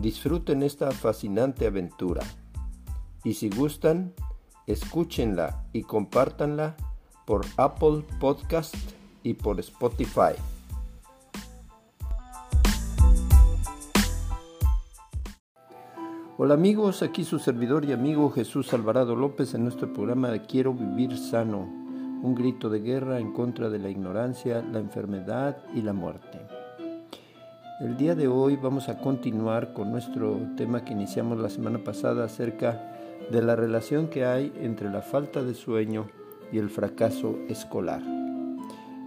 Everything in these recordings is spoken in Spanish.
Disfruten esta fascinante aventura y si gustan, escúchenla y compártanla por Apple Podcast y por Spotify. Hola amigos, aquí su servidor y amigo Jesús Alvarado López en nuestro programa Quiero vivir sano, un grito de guerra en contra de la ignorancia, la enfermedad y la muerte. El día de hoy vamos a continuar con nuestro tema que iniciamos la semana pasada acerca de la relación que hay entre la falta de sueño y el fracaso escolar.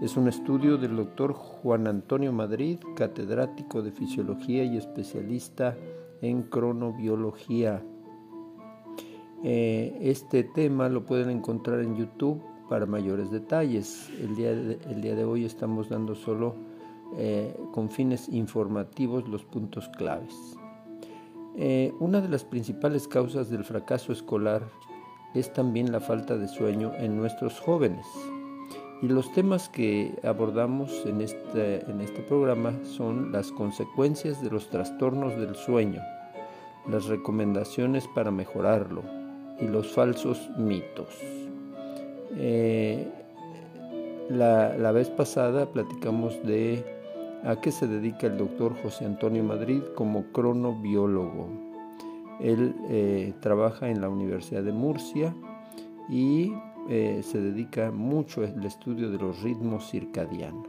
Es un estudio del doctor Juan Antonio Madrid, catedrático de fisiología y especialista en cronobiología. Eh, este tema lo pueden encontrar en YouTube para mayores detalles. El día el día de hoy estamos dando solo eh, con fines informativos los puntos claves. Eh, una de las principales causas del fracaso escolar es también la falta de sueño en nuestros jóvenes. Y los temas que abordamos en este, en este programa son las consecuencias de los trastornos del sueño, las recomendaciones para mejorarlo y los falsos mitos. Eh, la, la, vez pasada platicamos de ¿A qué se dedica el doctor José Antonio Madrid como cronobiólogo? Él eh, trabaja en la Universidad de Murcia y eh, se dedica mucho al estudio de los ritmos circadianos.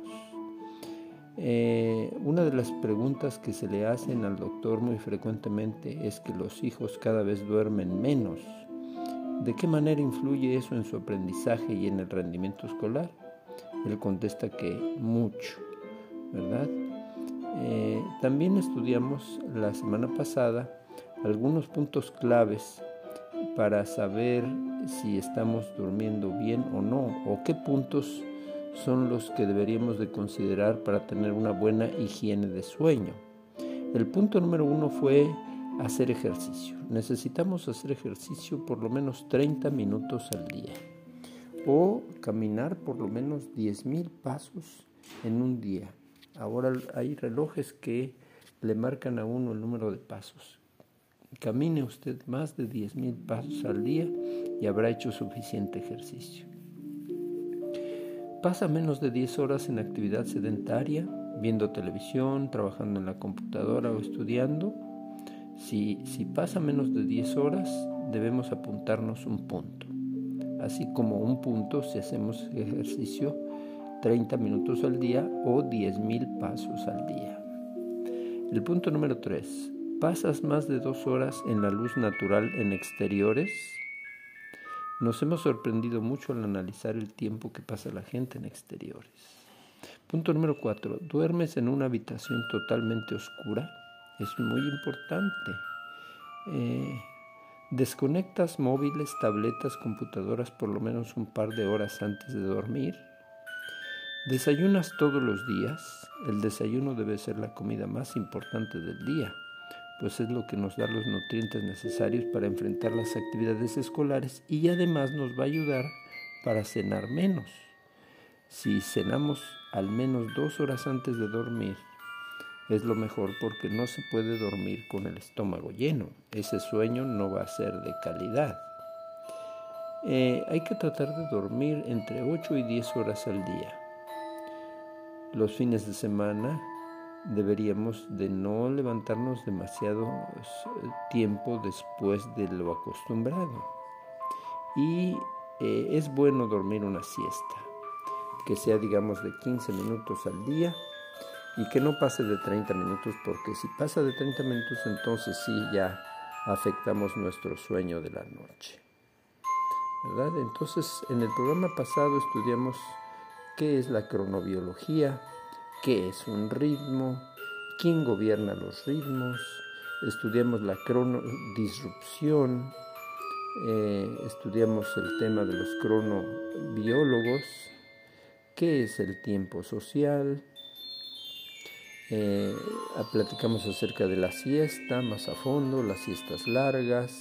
Eh, una de las preguntas que se le hacen al doctor muy frecuentemente es que los hijos cada vez duermen menos. ¿De qué manera influye eso en su aprendizaje y en el rendimiento escolar? Él contesta que mucho. ¿Verdad? Eh, también estudiamos la semana pasada algunos puntos claves para saber si estamos durmiendo bien o no, o qué puntos son los que deberíamos de considerar para tener una buena higiene de sueño. El punto número uno fue hacer ejercicio. Necesitamos hacer ejercicio por lo menos 30 minutos al día o caminar por lo menos 10.000 pasos en un día. Ahora hay relojes que le marcan a uno el número de pasos. Camine usted más de 10.000 pasos al día y habrá hecho suficiente ejercicio. Pasa menos de 10 horas en actividad sedentaria, viendo televisión, trabajando en la computadora o estudiando. Si, si pasa menos de 10 horas, debemos apuntarnos un punto. Así como un punto si hacemos ejercicio 30 minutos al día o 10.000 pasos al día. El punto número 3. ¿Pasas más de dos horas en la luz natural en exteriores? Nos hemos sorprendido mucho al analizar el tiempo que pasa la gente en exteriores. Punto número 4. ¿Duermes en una habitación totalmente oscura? Es muy importante. Eh, ¿Desconectas móviles, tabletas, computadoras por lo menos un par de horas antes de dormir? ¿Desayunas todos los días? El desayuno debe ser la comida más importante del día, pues es lo que nos da los nutrientes necesarios para enfrentar las actividades escolares y además nos va a ayudar para cenar menos. Si cenamos al menos dos horas antes de dormir, es lo mejor porque no se puede dormir con el estómago lleno. Ese sueño no va a ser de calidad. Eh, hay que tratar de dormir entre 8 y 10 horas al día los fines de semana deberíamos de no levantarnos demasiado eh, tiempo después de lo acostumbrado. Y eh, es bueno dormir una siesta, que sea digamos de 15 minutos al día y que no pase de 30 minutos, porque si pasa de 30 minutos entonces sí ya afectamos nuestro sueño de la noche. ¿Verdad? Entonces en el programa pasado estudiamos qué es la cronobiología, qué es un ritmo, quién gobierna los ritmos estudiamos la cronodisrupción, eh, estudiamos el tema de los cronobiólogos, qué es el tiempo social, eh, platicamos acerca de la siesta más a fondo, las siestas largas,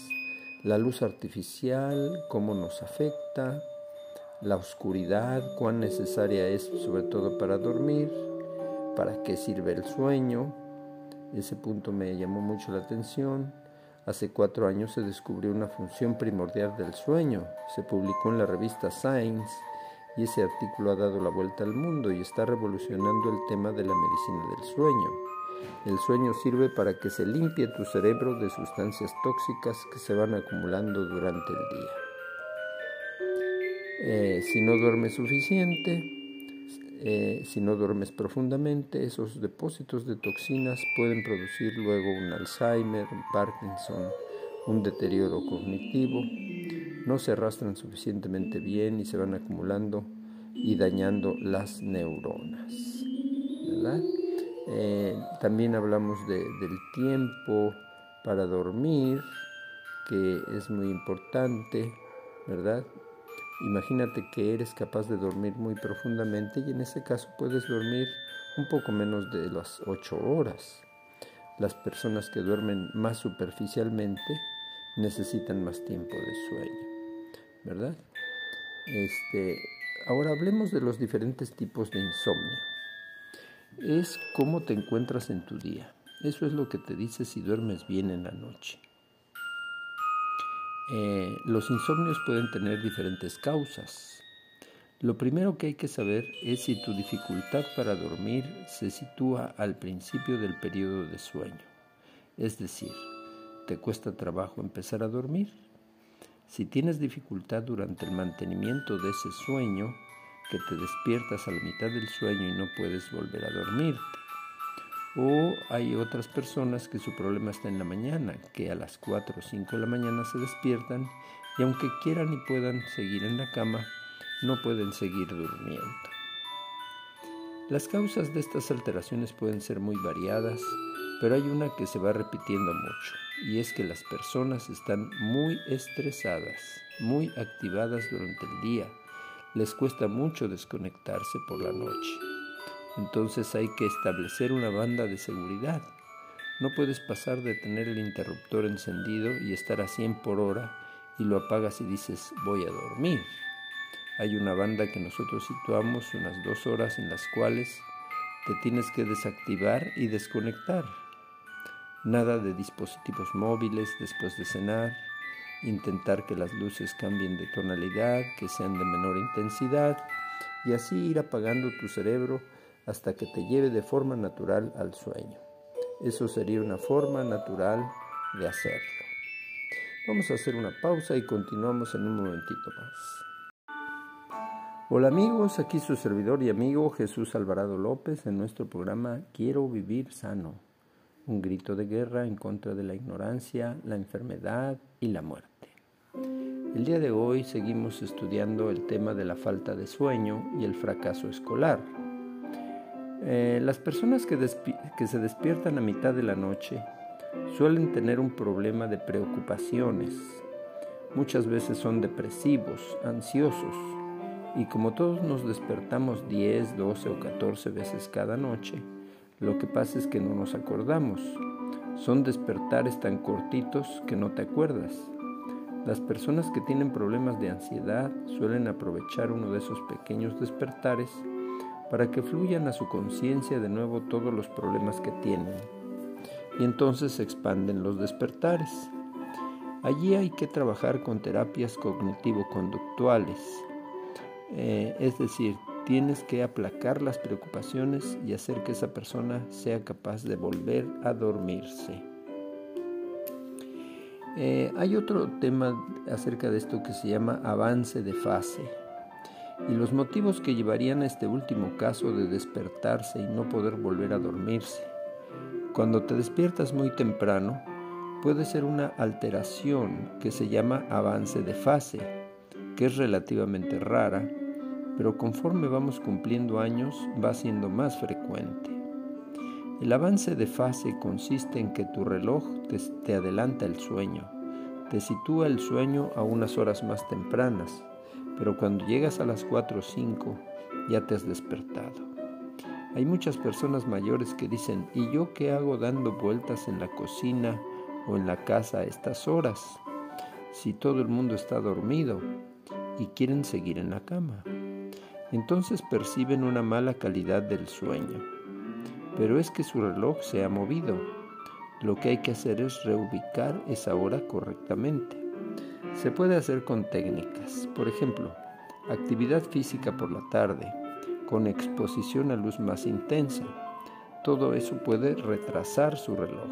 la luz artificial, cómo nos afecta, la oscuridad, cuán necesaria es sobre todo para dormir, para qué sirve el sueño. Ese punto me llamó mucho la atención. Hace cuatro años se descubrió una función primordial del sueño. Se publicó en la revista Science y ese artículo ha dado la vuelta al mundo y está revolucionando el tema de la medicina del sueño. El sueño sirve para que se limpie tu cerebro de sustancias tóxicas que se van acumulando durante el día. Eh, si no duermes suficiente, eh, si no duermes profundamente, esos depósitos de toxinas pueden producir luego un Alzheimer, un Parkinson, un deterioro cognitivo no se arrastran suficientemente bien y se van acumulando y dañando las neuronas. Eh, también hablamos del tiempo para dormir, que es muy importante, ¿verdad? Imagínate que eres capaz de dormir muy profundamente y en ese caso puedes dormir un poco menos de las 8 horas. Las personas que duermen más superficialmente necesitan más tiempo de sueño. ¿verdad? Este, ahora hablemos de los diferentes tipos de insomnio. Es cómo te encuentras en tu día. Eso es lo que te dice si duermes bien en la noche. Eh, los insomnios pueden tener diferentes causas. Lo primero que hay que saber es si tu dificultad para dormir se sitúa al principio del periodo de sueño. Es decir, ¿te cuesta trabajo empezar a dormir? Si tienes dificultad durante el mantenimiento de ese sueño, que te despiertas a la mitad del sueño y no puedes volver a dormirte. O hay otras personas que su problema está en la mañana, que a las 4 o 5 de la mañana se despiertan y aunque quieran y puedan seguir en la cama, no pueden seguir durmiendo. Las causas de estas alteraciones pueden ser muy variadas, pero hay una que se va repitiendo mucho y es que las personas están muy estresadas, muy activadas durante el día. Les cuesta mucho desconectarse por la noche. Entonces hay que establecer una banda de seguridad. No puedes pasar de tener el interruptor encendido y estar a 100 por hora y lo apagas y dices voy a dormir. Hay una banda que nosotros situamos unas dos horas en las cuales te tienes que desactivar y desconectar Nada de dispositivos móviles después de cenar, intentar que las luces cambien de tonalidad, que sean de menor intensidad y así ir apagando tu cerebro hasta que te lleve de forma natural al sueño. Eso sería una forma natural de hacerlo. Vamos a hacer una pausa y continuamos en un momentito más. Hola amigos, aquí su servidor y amigo Jesús Alvarado López en nuestro programa Quiero vivir sano un grito de guerra en contra de la ignorancia, la enfermedad y la muerte. El día de hoy seguimos estudiando el tema de la falta de sueño y el fracaso escolar. Eh, las personas que, se despiertan a mitad de la noche suelen tener un problema de preocupaciones. Muchas veces son depresivos, ansiosos, y como todos nos despertamos 10, 12 o 14 veces cada noche, lo que pasa es que no nos acordamos. Son despertares tan cortitos que no te acuerdas. Las personas que tienen problemas de ansiedad suelen aprovechar uno de esos pequeños despertares para que fluyan a su conciencia de nuevo todos los problemas que tienen. Y entonces se expanden los despertares. Allí hay que trabajar con terapias cognitivo-conductuales, eh, es decir, Tienes que aplacar las preocupaciones y hacer que esa persona sea capaz de volver a dormirse. Eh, hay otro tema acerca de esto que se llama avance de fase. Y los motivos que llevarían a este último caso de despertarse y no poder volver a dormirse. Cuando te despiertas muy temprano, puede ser una alteración que se llama avance de fase, que es relativamente rara pero conforme vamos cumpliendo años va siendo más frecuente. El avance de fase consiste en que tu reloj te, adelanta el sueño, te sitúa el sueño a unas horas más tempranas, pero cuando llegas a las 4 o 5 ya te has despertado. Hay muchas personas mayores que dicen, ¿y yo qué hago dando vueltas en la cocina o en la casa a estas horas? Si todo el mundo está dormido y quieren seguir en la cama. Entonces perciben una mala calidad del sueño pero es que su reloj se ha movido. Lo que hay que hacer es reubicar esa hora correctamente. Se puede hacer con técnicas, por ejemplo, actividad física por la tarde, con exposición a luz más intensa. Todo eso puede retrasar su reloj.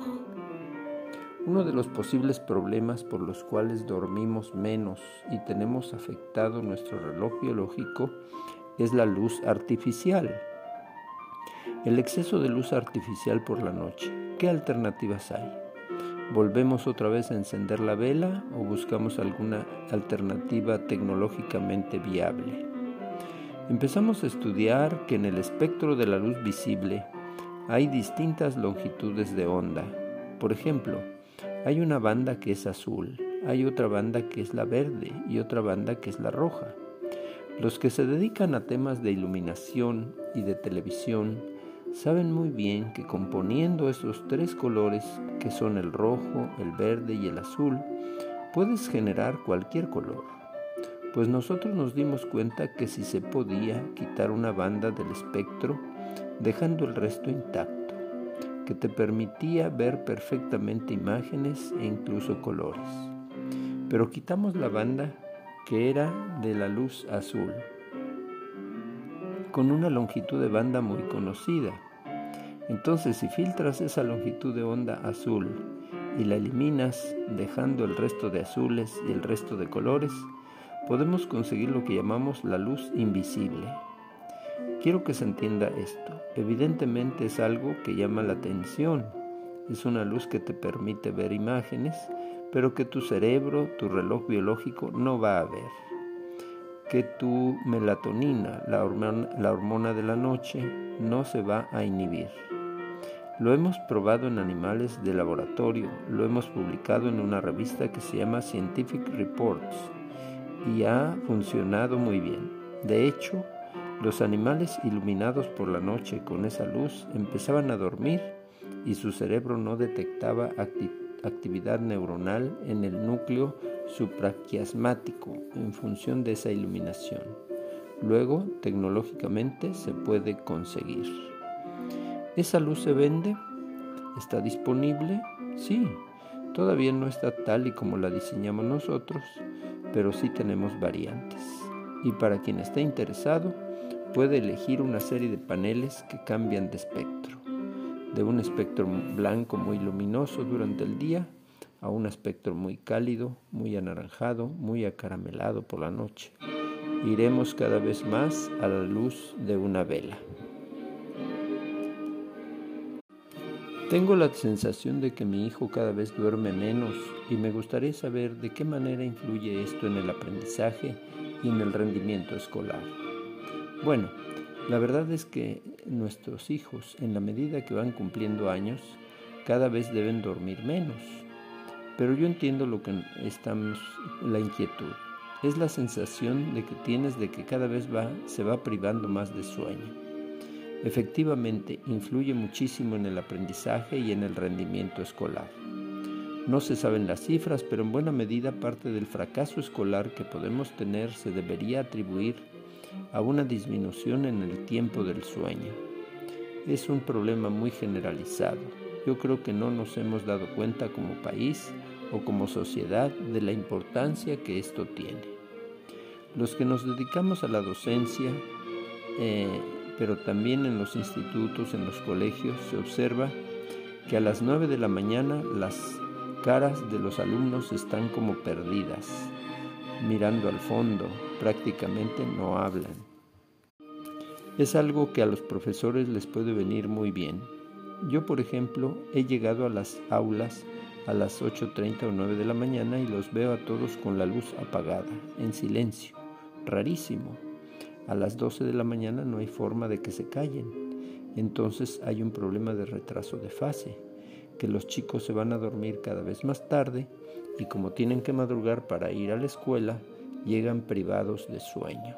Uno de los posibles problemas por los cuales dormimos menos y tenemos afectado nuestro reloj biológico es la luz artificial. El exceso de luz artificial por la noche. ¿Qué alternativas hay? ¿Volvemos otra vez a encender la vela o buscamos alguna alternativa tecnológicamente viable? Empezamos a estudiar que en el espectro de la luz visible hay distintas longitudes de onda. Por ejemplo, hay una banda que es azul, hay otra banda que es la verde y otra banda que es la roja. Los que se dedican a temas de iluminación y de televisión saben muy bien que componiendo esos tres colores, que son el rojo, el verde y el azul, puedes generar cualquier color. Pues nosotros nos dimos cuenta que si se podía quitar una banda del espectro, dejando el resto intacto, que te permitía ver perfectamente imágenes e incluso colores. Pero quitamos la banda que era de la luz azul con una longitud de banda muy conocida. Entonces, si filtras esa longitud de onda azul y la eliminas dejando el resto de azules y el resto de colores, podemos conseguir lo que llamamos la luz invisible. Quiero que se entienda esto. Evidentemente es algo que llama la atención. Es una luz que te permite ver imágenes, pero que tu cerebro, tu reloj biológico no va a ver que tu melatonina, la hormona, de la noche, no se va a inhibir. Lo hemos probado en animales de laboratorio, lo hemos publicado en una revista que se llama Scientific Reports y ha funcionado muy bien. De hecho, los animales iluminados por la noche con esa luz empezaban a dormir y su cerebro no detectaba actividad neuronal en el núcleo supraquiasmático en función de esa iluminación. Luego, tecnológicamente, se puede conseguir. ¿Esa luz se vende? ¿Está disponible? Sí, todavía no está tal y como la diseñamos nosotros, pero sí tenemos variantes. Y para quien esté interesado, puede elegir una serie de paneles que cambian de espectro, de un espectro blanco muy luminoso durante el día a un espectro muy cálido, muy anaranjado, muy acaramelado por la noche. Iremos cada vez más a la luz de una vela. Tengo la sensación de que mi hijo cada vez duerme menos y me gustaría saber de qué manera influye esto en el aprendizaje y en el rendimiento escolar. Bueno, la verdad es que nuestros hijos, en la medida que van cumpliendo años, cada vez deben dormir menos pero yo entiendo lo que estamos, la inquietud. Es la sensación de que tienes de que cada vez se va privando más de sueño. Efectivamente, influye muchísimo en el aprendizaje y en el rendimiento escolar. No se saben las cifras, pero en buena medida parte del fracaso escolar que podemos tener se debería atribuir a una disminución en el tiempo del sueño. Es un problema muy generalizado. Yo creo que no nos hemos dado cuenta como país o como sociedad de la importancia que esto tiene. Los que nos dedicamos a la docencia, eh, pero también en los institutos, en los colegios, se observa que a las 9 de la mañana las caras de los alumnos están como perdidas, mirando al fondo, prácticamente no hablan. Es algo que a los profesores les puede venir muy bien. Yo, por ejemplo, he llegado a las aulas a las 8.30 o 9 de la mañana y los veo a todos con la luz apagada, en silencio. Rarísimo. A las 12 de la mañana no hay forma de que se callen. entonces hay un problema de retraso de fase, que los chicos se van a dormir cada vez más tarde y como tienen que madrugar para ir a la escuela, llegan privados de sueño.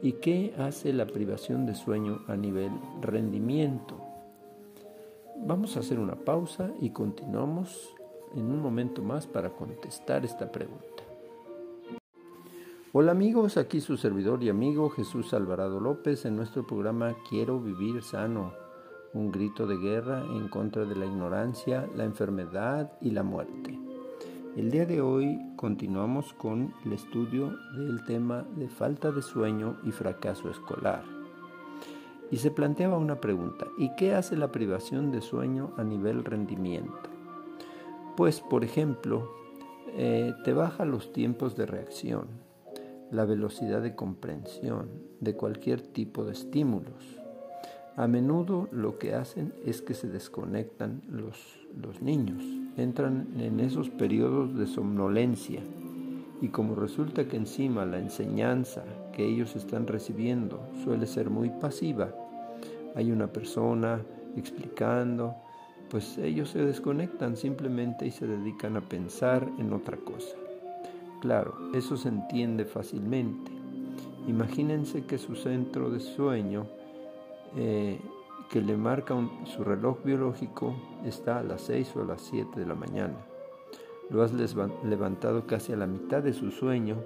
¿Y qué hace la privación de sueño a nivel rendimiento? Vamos a hacer una pausa y continuamos en un momento más para contestar esta pregunta. Hola amigos, aquí su servidor y amigo Jesús Alvarado López en nuestro programa Quiero vivir sano, un grito de guerra en contra de la ignorancia, la enfermedad y la muerte. El día de hoy continuamos con el estudio del tema de falta de sueño y fracaso escolar. Y se planteaba una pregunta, ¿y qué hace la privación de sueño a nivel rendimiento? Pues, por ejemplo, eh, te baja los tiempos de reacción, la velocidad de comprensión de cualquier tipo de estímulos. A menudo lo que hacen es que se desconectan los, los niños, entran en esos periodos de somnolencia y como resulta que encima la enseñanza que ellos están recibiendo suele ser muy pasiva, hay una persona explicando, pues ellos se desconectan simplemente y se dedican a pensar en otra cosa. Claro, eso se entiende fácilmente. Imagínense que su centro de sueño, eh, que le marca su reloj biológico, está a las 6 o a las 7 de la mañana. Lo has levantado casi a la mitad de su sueño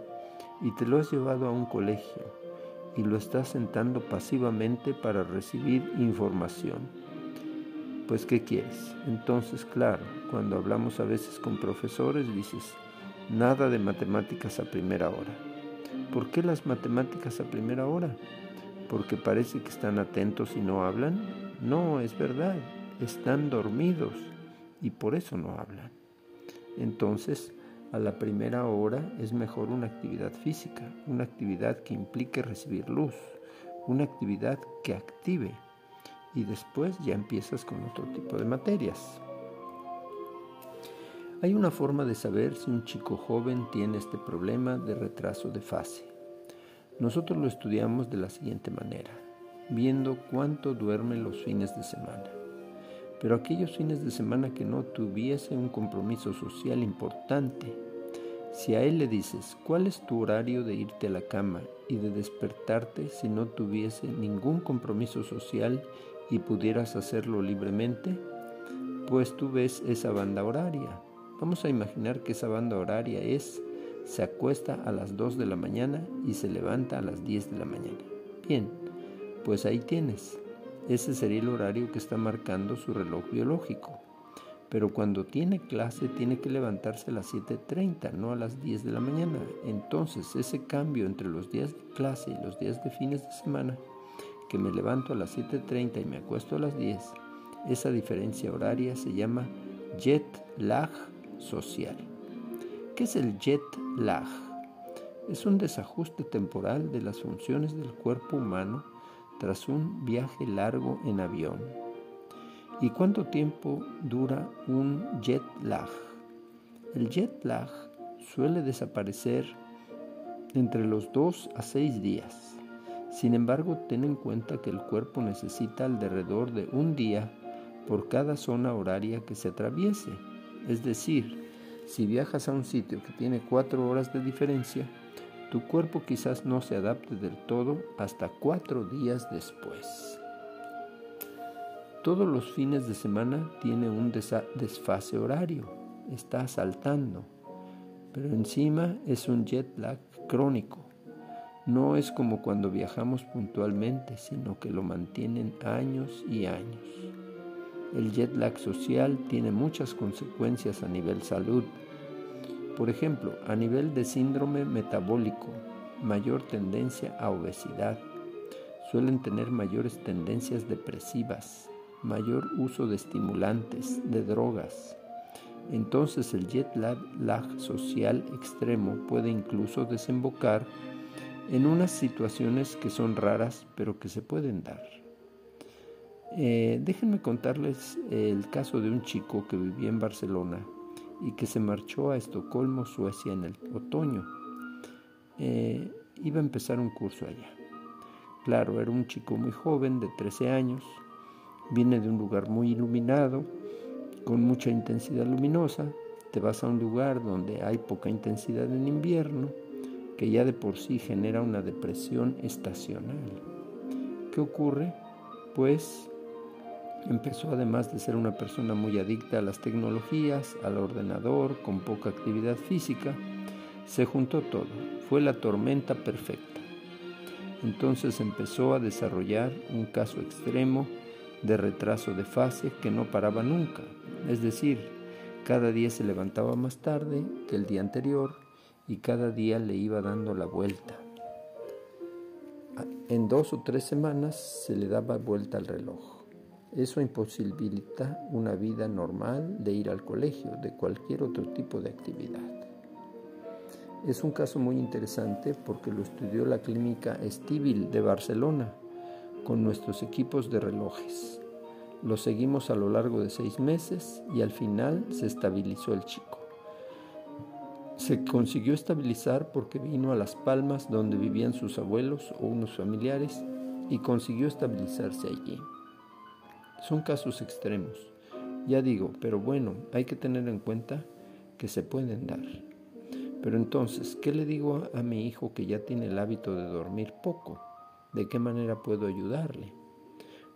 y te lo has llevado a un colegio y lo estás sentando pasivamente para recibir información. Pues, ¿qué quieres? Entonces, claro, cuando hablamos a veces con profesores, dices, Nada de matemáticas a primera hora. ¿Por qué las matemáticas a primera hora? ¿Porque parece que están atentos y no hablan? No, es verdad, están dormidos y por eso no hablan. Entonces, a la primera hora es mejor una actividad física, una actividad que implique recibir luz, una actividad que active y después ya empiezas con otro tipo de materias. Hay una forma de saber si un chico joven tiene este problema de retraso de fase. Nosotros lo estudiamos de la siguiente manera, viendo cuánto duerme los fines de semana. Pero aquellos fines de semana que no tuviese un compromiso social importante, si a él le dices cuál es tu horario de irte a la cama y de despertarte si no tuviese ningún compromiso social y pudieras hacerlo libremente, pues tú ves esa banda horaria Vamos a imaginar que esa banda horaria es, se acuesta a las 2 de la mañana y se levanta a las 10 de la mañana. Bien, pues ahí tienes. Ese sería el horario que está marcando su reloj biológico. Pero cuando tiene clase tiene que levantarse a las 7.30, no a las 10 de la mañana. Entonces ese cambio entre los días de clase y los días de fines de semana, que me levanto a las 7.30 y me acuesto a las 10, esa diferencia horaria se llama jet lag social. ¿Qué es el jet lag? Es un desajuste temporal de las funciones del cuerpo humano tras un viaje largo en avión. ¿Y cuánto tiempo dura un jet lag? El jet lag suele desaparecer entre los dos a seis días. Sin embargo, ten en cuenta que el cuerpo necesita alrededor de un día por cada zona horaria que se atraviese. Es decir, si viajas a un sitio que tiene cuatro horas de diferencia, tu cuerpo quizás no se adapte del todo hasta cuatro días después. Todos los fines de semana tiene un desfase horario, está saltando, pero encima es un jet lag crónico. No es como cuando viajamos puntualmente, sino que lo mantienen años y años. El jet lag social tiene muchas consecuencias a nivel salud. Por ejemplo, a nivel de síndrome metabólico, mayor tendencia a obesidad. Suelen tener mayores tendencias depresivas, mayor uso de estimulantes, de drogas. Entonces el jet lag, social extremo puede incluso desembocar en unas situaciones que son raras pero que se pueden dar. Eh, déjenme contarles el caso de un chico que vivía en Barcelona y que se marchó a Estocolmo, Suecia, en el otoño. Eh, iba a empezar un curso allá. Claro, era un chico muy joven, de 13 años, viene de un lugar muy iluminado, con mucha intensidad luminosa, te vas a un lugar donde hay poca intensidad en invierno, que ya de por sí genera una depresión estacional. ¿Qué ocurre? Pues empezó además de ser una persona muy adicta a las tecnologías, al ordenador, con poca actividad física, se juntó todo, fue la tormenta perfecta. Entonces empezó a desarrollar un caso extremo de retraso de fase que no paraba nunca, es decir, cada día se levantaba más tarde que el día anterior y cada día le iba dando la vuelta. En dos o tres semanas se le daba vuelta al reloj. Eso imposibilita una vida normal de ir al colegio, de cualquier otro tipo de actividad. Es un caso muy interesante porque lo estudió la clínica Estíbil de Barcelona con nuestros equipos de relojes. Lo seguimos a lo largo de seis meses y al final se estabilizó el chico. Se consiguió estabilizar porque vino a Las Palmas donde vivían sus abuelos o unos familiares y consiguió estabilizarse allí. Son casos extremos, ya digo, pero bueno, hay que tener en cuenta que se pueden dar. Pero entonces, ¿qué le digo a mi hijo que ya tiene el hábito de dormir poco? ¿De qué manera puedo ayudarle?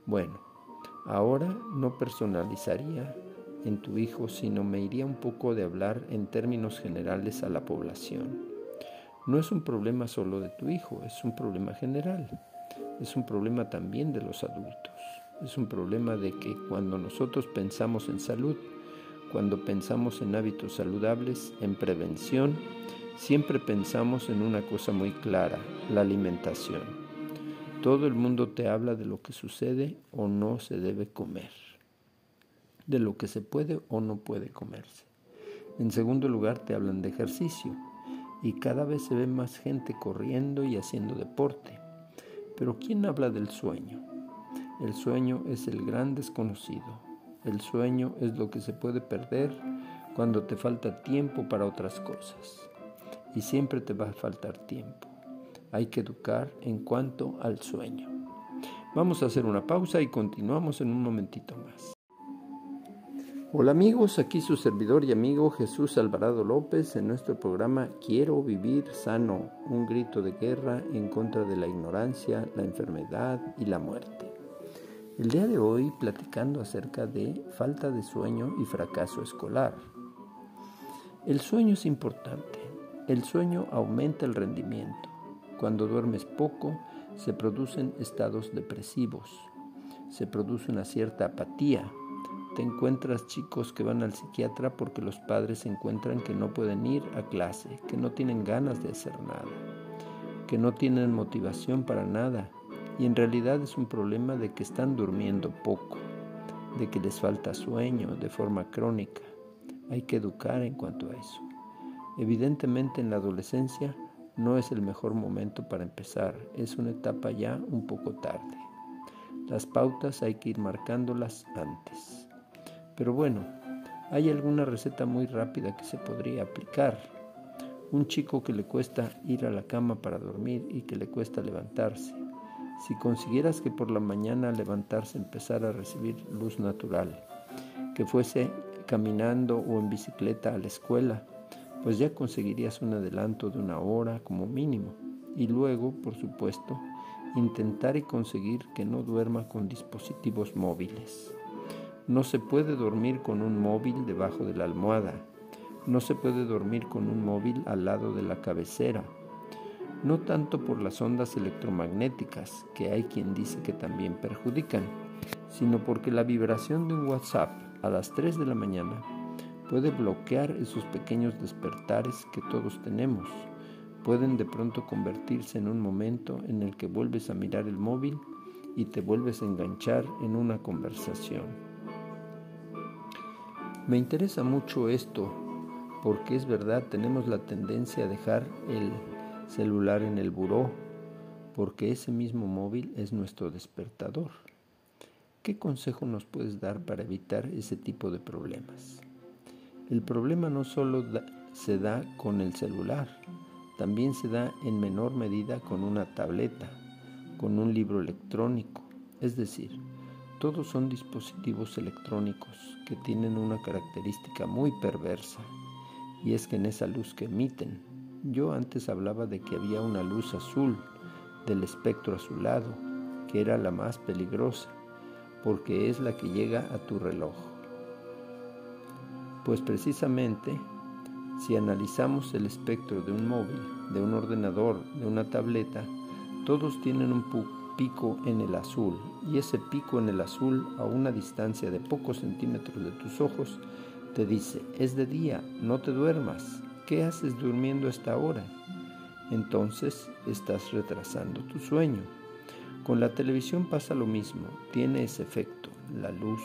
Bueno, ahora no personalizaría en tu hijo, sino me iría un poco de hablar en términos generales a la población. No es un problema solo de tu hijo, es un problema general. Es un problema también de los adultos. Es un problema de que cuando nosotros pensamos en salud, cuando pensamos en hábitos saludables, en prevención, siempre pensamos en una cosa muy clara, la alimentación. Todo el mundo te habla de lo que sucede o no se debe comer de lo que se puede o no puede comerse. En segundo lugar, te hablan de ejercicio y cada vez se ve más gente corriendo y haciendo deporte. Pero ¿quién habla del sueño? El sueño es el gran desconocido. El sueño es lo que se puede perder cuando te falta tiempo para otras cosas. Y siempre te va a faltar tiempo. Hay que educar en cuanto al sueño. Vamos a hacer una pausa y continuamos en un momentito más. Hola amigos, aquí su servidor y amigo Jesús Alvarado López en nuestro programa Quiero vivir sano, un grito de guerra en contra de la ignorancia, la enfermedad y la muerte. El día de hoy platicando acerca de falta de sueño y fracaso escolar. El sueño es importante. El sueño aumenta el rendimiento. Cuando duermes poco, se producen estados depresivos. Se produce una cierta apatía, te encuentras chicos que van al psiquiatra porque los padres encuentran que no pueden ir a clase, que no tienen ganas de hacer nada, que no tienen motivación para nada. Y en realidad es un problema de que están durmiendo poco, de que les falta sueño de forma crónica. Hay que educar en cuanto a eso. Evidentemente en la adolescencia no es el mejor momento para empezar, es una etapa ya un poco tarde. Las pautas hay que ir marcándolas antes. Pero bueno, hay alguna receta muy rápida que se podría aplicar. Un chico que le cuesta ir a la cama para dormir y que le cuesta levantarse. Si consiguieras que por la mañana levantarse empezara a recibir luz natural, que fuese caminando o en bicicleta a la escuela, pues ya conseguirías un adelanto de una hora como mínimo. Y luego, por supuesto, intentar y conseguir que no duerma con dispositivos móviles. No se puede dormir con un móvil debajo de la almohada. No se puede dormir con un móvil al lado de la cabecera. No tanto por las ondas electromagnéticas, que hay quien dice que también perjudican, sino porque la vibración de un WhatsApp a las 3 de la mañana puede bloquear esos pequeños despertares que todos tenemos. Pueden de pronto convertirse en un momento en el que vuelves a mirar el móvil y te vuelves a enganchar en una conversación. Me interesa mucho esto porque es verdad, tenemos la tendencia a dejar el celular en el buró porque ese mismo móvil es nuestro despertador. ¿Qué consejo nos puedes dar para evitar ese tipo de problemas? El problema no solo se da con el celular, también se da en menor medida con una tableta, con un libro electrónico, es decir, todos son dispositivos electrónicos que tienen una característica muy perversa, y es que en esa luz que emiten, yo antes hablaba de que había una luz azul del espectro azulado, que era la más peligrosa, porque es la que llega a tu reloj. Pues precisamente, si analizamos el espectro de un móvil, de un ordenador, de una tableta, todos tienen un pico en el azul, y ese pico en el azul a una distancia de pocos centímetros de tus ojos te dice, es de día, no te duermas, ¿qué haces durmiendo a esta hora? Entonces estás retrasando tu sueño. Con la televisión pasa lo mismo, tiene ese efecto, la luz.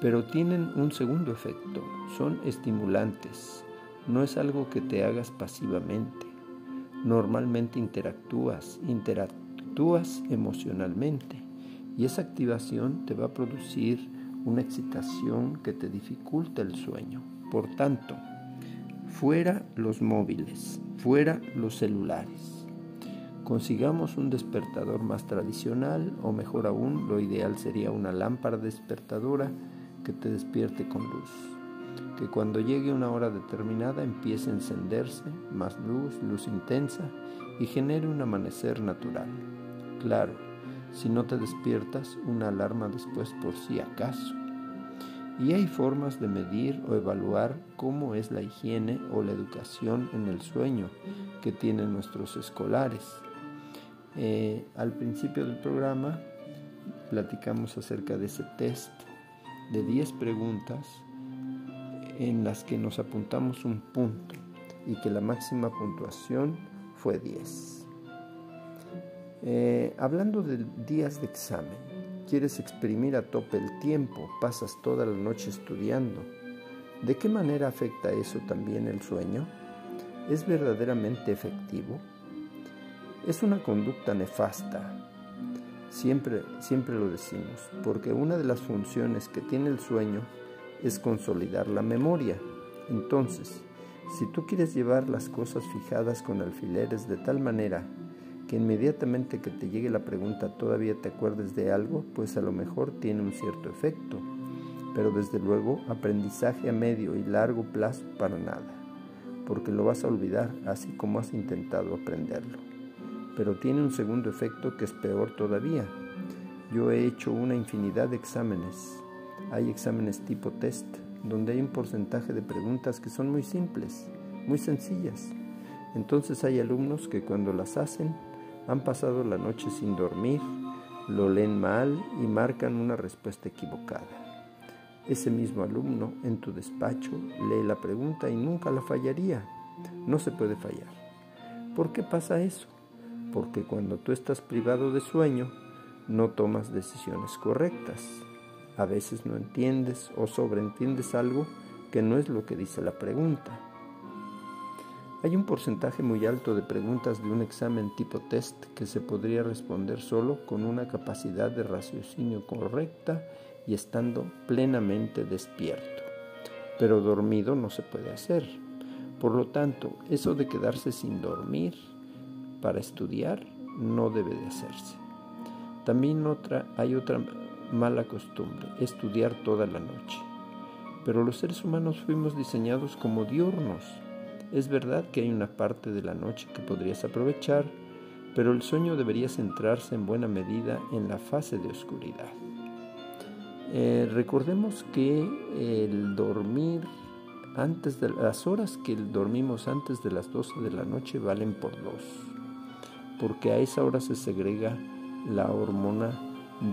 Pero tienen un segundo efecto, son estimulantes, no es algo que te hagas pasivamente. Normalmente interactúas, interactúas emocionalmente y esa activación te va a producir una excitación que te dificulta el sueño. Por tanto, fuera los móviles, fuera los celulares. Consigamos un despertador más tradicional o mejor aún, lo ideal sería una lámpara despertadora que te despierte con luz. Que cuando llegue una hora determinada empiece a encenderse más luz, luz intensa y genere un amanecer natural. Claro, si no te despiertas, una alarma después por si acaso. Y hay formas de medir o evaluar cómo es la higiene o la educación en el sueño que tienen nuestros escolares. Eh, al principio del programa platicamos acerca de ese test de 10 preguntas en las que nos apuntamos un punto y que la máxima puntuación fue 10. Eh, hablando de días de examen, quieres exprimir a tope el tiempo, pasas toda la noche estudiando. ¿De qué manera afecta eso también el sueño? ¿Es verdaderamente efectivo? Es una conducta nefasta. Siempre, siempre lo decimos, porque una de las funciones que tiene el sueño es consolidar la memoria. Entonces, si tú quieres llevar las cosas fijadas con alfileres de tal manera que inmediatamente que te llegue la pregunta todavía te acuerdes de algo, pues a lo mejor tiene un cierto efecto, pero desde luego aprendizaje a medio y largo plazo para nada, porque lo vas a olvidar así como has intentado aprenderlo. Pero tiene un segundo efecto que es peor todavía. Yo he hecho una infinidad de exámenes. Hay exámenes tipo test, donde hay un porcentaje de preguntas que son muy simples, muy sencillas. Entonces hay alumnos que cuando las hacen han pasado la noche sin dormir, lo leen mal y marcan una respuesta equivocada. Ese mismo alumno en tu despacho lee la pregunta y nunca la fallaría. No se puede fallar. ¿Por qué pasa eso? Porque cuando tú estás privado de sueño, no tomas decisiones correctas. A veces no entiendes o sobreentiendes algo que no es lo que dice la pregunta. Hay un porcentaje muy alto de preguntas de un examen tipo test que se podría responder solo con una capacidad de raciocinio correcta y estando plenamente despierto. Pero dormido no se puede hacer. Por lo tanto, eso de quedarse sin dormir para estudiar no debe de hacerse. También otra, hay otra mala costumbre, estudiar toda la noche. Pero los seres humanos fuimos diseñados como diurnos es verdad que hay una parte de la noche que podrías aprovechar, pero el sueño debería centrarse en buena medida en la fase de oscuridad. Eh, recordemos que el dormir antes de las horas que dormimos antes de las 12 de la noche valen por dos, porque a esa hora se segrega la hormona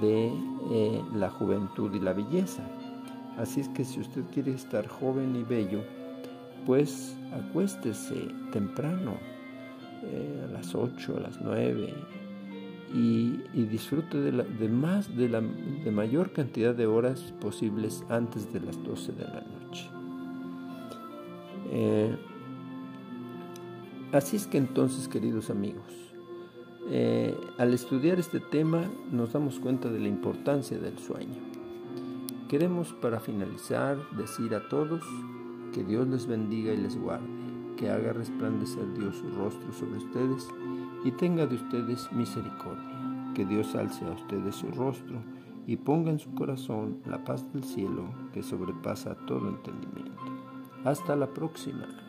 de eh, la juventud y la belleza. Así es que si usted quiere estar joven y bello, pues acuéstese temprano, eh, a las 8, a las 9, y, disfrute de, más, de la de mayor cantidad de horas posibles antes de las 12 de la noche. Eh, así es que entonces, queridos amigos, eh, al estudiar este tema nos damos cuenta de la importancia del sueño. Queremos para finalizar decir a todos que Dios les bendiga y les guarde, que haga resplandecer Dios su rostro sobre ustedes y tenga de ustedes misericordia. Que Dios alce a ustedes su rostro y ponga en su corazón la paz del cielo que sobrepasa todo entendimiento. Hasta la próxima.